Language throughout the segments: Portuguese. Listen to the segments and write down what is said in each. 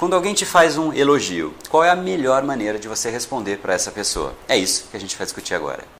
Quando alguém te faz um elogio, qual é a melhor maneira de você responder para essa pessoa? É isso que a gente vai discutir agora.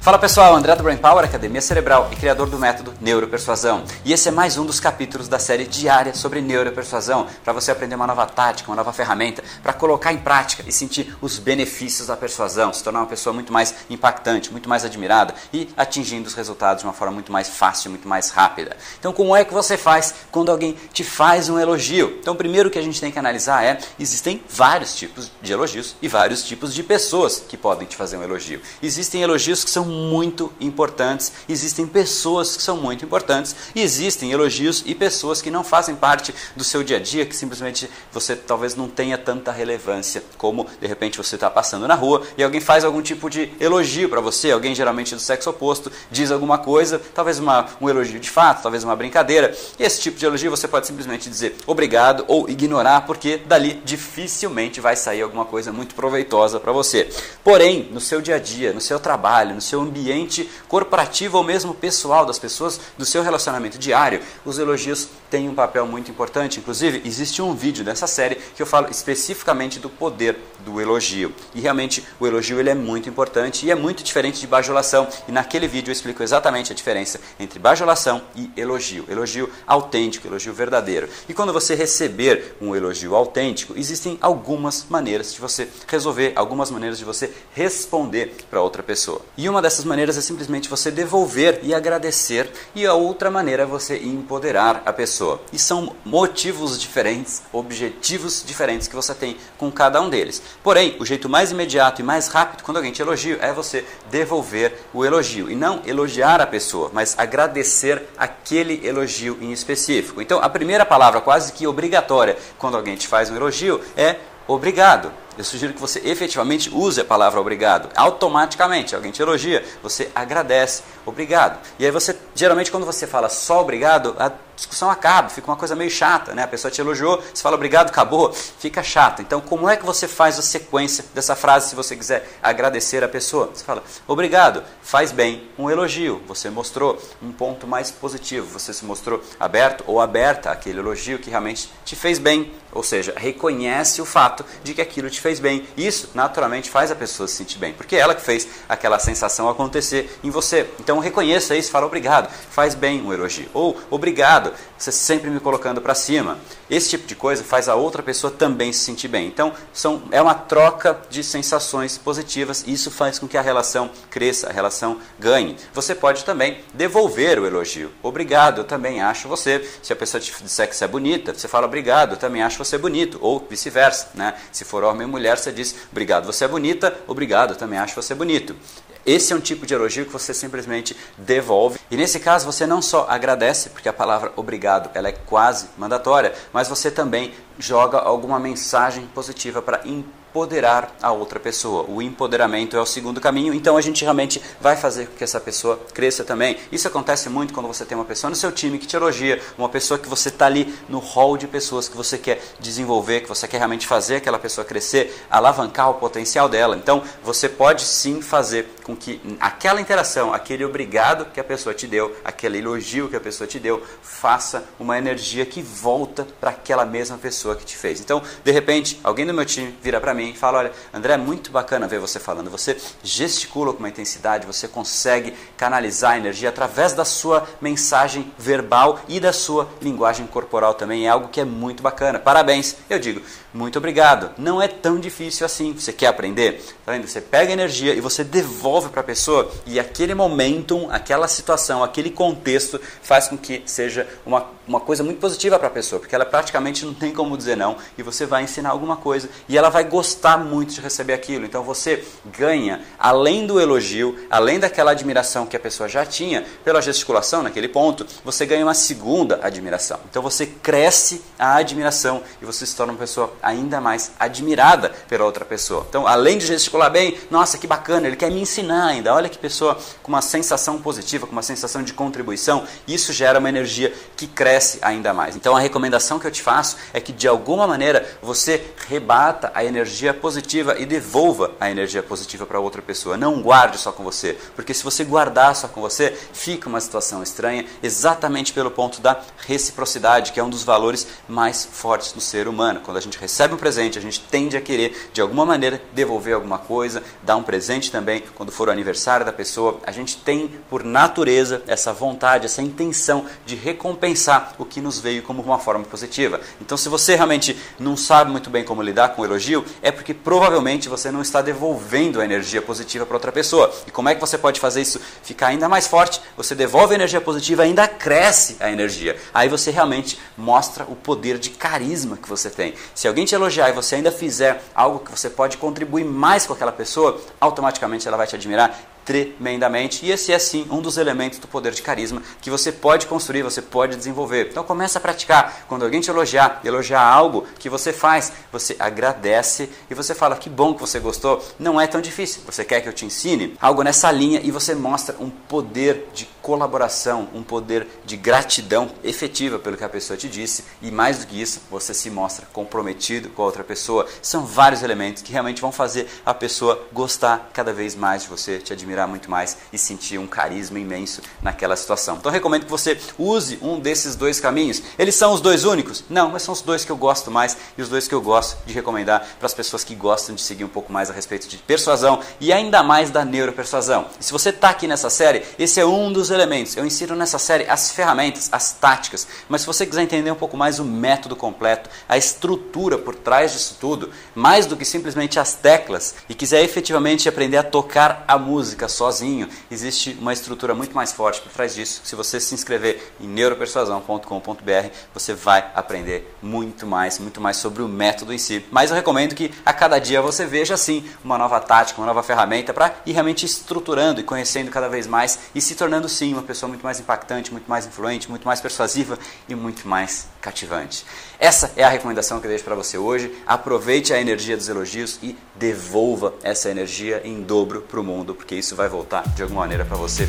Fala pessoal, André do Brain Power, Academia Cerebral e criador do método Neuropersuasão. E esse é mais um dos capítulos da série diária sobre neuropersuasão, para você aprender uma nova tática, uma nova ferramenta, para colocar em prática e sentir os benefícios da persuasão, se tornar uma pessoa muito mais impactante, muito mais admirada e atingindo os resultados de uma forma muito mais fácil, muito mais rápida. Então, como é que você faz quando alguém te faz um elogio? Então, primeiro que a gente tem que analisar é: existem vários tipos de elogios e vários tipos de pessoas que podem te fazer um elogio. Existem elogios que são muito importantes, existem pessoas que são muito importantes e existem elogios e pessoas que não fazem parte do seu dia a dia, que simplesmente você talvez não tenha tanta relevância, como de repente você está passando na rua e alguém faz algum tipo de elogio para você, alguém geralmente do sexo oposto diz alguma coisa, talvez uma, um elogio de fato, talvez uma brincadeira. E esse tipo de elogio você pode simplesmente dizer obrigado ou ignorar, porque dali dificilmente vai sair alguma coisa muito proveitosa para você. Porém, no seu dia a dia, no seu trabalho, no seu ambiente corporativo ou mesmo pessoal das pessoas, do seu relacionamento diário, os elogios têm um papel muito importante. Inclusive, existe um vídeo dessa série que eu falo especificamente do poder do elogio. E realmente o elogio ele é muito importante e é muito diferente de bajulação. E naquele vídeo eu explico exatamente a diferença entre bajulação e elogio. Elogio autêntico, elogio verdadeiro. E quando você receber um elogio autêntico, existem algumas maneiras de você resolver, algumas maneiras de você responder para outra pessoa. E uma dessas maneiras é simplesmente você devolver e agradecer, e a outra maneira é você empoderar a pessoa. E são motivos diferentes, objetivos diferentes que você tem com cada um deles. Porém, o jeito mais imediato e mais rápido quando alguém te elogia é você devolver o elogio e não elogiar a pessoa, mas agradecer aquele elogio em específico. Então, a primeira palavra quase que obrigatória quando alguém te faz um elogio é obrigado. Eu sugiro que você efetivamente use a palavra obrigado. Automaticamente, alguém te elogia, você agradece, obrigado. E aí você, geralmente quando você fala só obrigado, a discussão acaba, fica uma coisa meio chata, né? A pessoa te elogiou, você fala obrigado, acabou, fica chato. Então, como é que você faz a sequência dessa frase se você quiser agradecer a pessoa? Você fala obrigado, faz bem um elogio. Você mostrou um ponto mais positivo, você se mostrou aberto ou aberta àquele elogio que realmente te fez bem, ou seja, reconhece o fato de que aquilo te fez fez bem. Isso, naturalmente, faz a pessoa se sentir bem, porque é ela que fez aquela sensação acontecer em você. Então, reconheça isso, fala obrigado, faz bem um elogio. Ou obrigado, você sempre me colocando para cima. Esse tipo de coisa faz a outra pessoa também se sentir bem. Então, são, é uma troca de sensações positivas e isso faz com que a relação cresça, a relação ganhe. Você pode também devolver o elogio. Obrigado, eu também acho você. Se a pessoa te disser que você é bonita, você fala obrigado, eu também acho você bonito. Ou vice-versa. Né? Se for homem mulher, você diz obrigado, você é bonita, obrigado, também acho você bonito. Esse é um tipo de elogio que você simplesmente devolve. E nesse caso você não só agradece, porque a palavra obrigado ela é quase mandatória, mas você também joga alguma mensagem positiva para empoderar a outra pessoa. O empoderamento é o segundo caminho, então a gente realmente vai fazer com que essa pessoa cresça também. Isso acontece muito quando você tem uma pessoa no seu time que te elogia, uma pessoa que você está ali no hall de pessoas que você quer desenvolver, que você quer realmente fazer aquela pessoa crescer, alavancar o potencial dela. Então você pode sim fazer com que aquela interação, aquele obrigado que a pessoa te deu, aquele elogio que a pessoa te deu, faça uma energia que volta para aquela mesma pessoa que te fez. Então, de repente, alguém do meu time vira para mim mim e fala: Olha, André, é muito bacana ver você falando. Você gesticula com uma intensidade, você consegue canalizar a energia através da sua mensagem verbal e da sua linguagem corporal também. É algo que é muito bacana. Parabéns. Eu digo: Muito obrigado. Não é tão difícil assim. Você quer aprender? Tá vendo? Você pega a energia e você devolve para a pessoa e aquele momentum, aquela situação, aquele contexto faz com que seja uma, uma coisa muito positiva para a pessoa, porque ela praticamente não tem como dizer não e você vai ensinar alguma coisa e ela vai gostar gostar muito de receber aquilo. Então você ganha, além do elogio, além daquela admiração que a pessoa já tinha pela gesticulação naquele ponto, você ganha uma segunda admiração. Então você cresce a admiração e você se torna uma pessoa ainda mais admirada pela outra pessoa. Então, além de gesticular bem, nossa, que bacana, ele quer me ensinar ainda. Olha que pessoa com uma sensação positiva, com uma sensação de contribuição, isso gera uma energia que cresce ainda mais. Então, a recomendação que eu te faço é que de alguma maneira você rebata a energia positiva e devolva a energia positiva para outra pessoa. Não guarde só com você, porque se você guardar só com você, fica uma situação estranha, exatamente pelo ponto da reciprocidade, que é um dos valores mais fortes do ser humano. Quando a gente recebe um presente, a gente tende a querer de alguma maneira devolver alguma coisa, dar um presente também quando for o aniversário da pessoa. A gente tem por natureza essa vontade, essa intenção de recompensar o que nos veio como uma forma positiva. Então, se você realmente não sabe muito bem como lidar com o elogio, é porque provavelmente você não está devolvendo a energia positiva para outra pessoa. E como é que você pode fazer isso ficar ainda mais forte? Você devolve a energia positiva, ainda cresce a energia. Aí você realmente mostra o poder de carisma que você tem. Se alguém te elogiar e você ainda fizer algo que você pode contribuir mais com aquela pessoa, automaticamente ela vai te admirar tremendamente. E esse é sim um dos elementos do poder de carisma que você pode construir, você pode desenvolver. Então começa a praticar. Quando alguém te elogiar, elogiar algo que você faz, você agradece e você fala que bom que você gostou. Não é tão difícil. Você quer que eu te ensine algo nessa linha e você mostra um poder de colaboração, um poder de gratidão efetiva pelo que a pessoa te disse e mais do que isso, você se mostra comprometido com a outra pessoa. São vários elementos que realmente vão fazer a pessoa gostar cada vez mais de você, te admirar muito mais e sentir um carisma imenso naquela situação. Então recomendo que você use um desses dois caminhos. Eles são os dois únicos? Não, mas são os dois que eu gosto mais e os dois que eu gosto de recomendar para as pessoas que gostam de seguir um pouco mais a respeito de persuasão e ainda mais da neuropersuasão. E se você está aqui nessa série, esse é um dos elementos. Eu ensino nessa série as ferramentas, as táticas, mas se você quiser entender um pouco mais o método completo, a estrutura por trás disso tudo, mais do que simplesmente as teclas, e quiser efetivamente aprender a tocar a música, sozinho, existe uma estrutura muito mais forte por trás disso. Se você se inscrever em neuropersuasão.com.br, você vai aprender muito mais, muito mais sobre o método em si. Mas eu recomendo que a cada dia você veja assim uma nova tática, uma nova ferramenta para ir realmente estruturando e conhecendo cada vez mais e se tornando sim uma pessoa muito mais impactante, muito mais influente, muito mais persuasiva e muito mais cativante. Essa é a recomendação que eu deixo para você hoje. Aproveite a energia dos elogios e devolva essa energia em dobro para o mundo, porque isso vai voltar de alguma maneira para você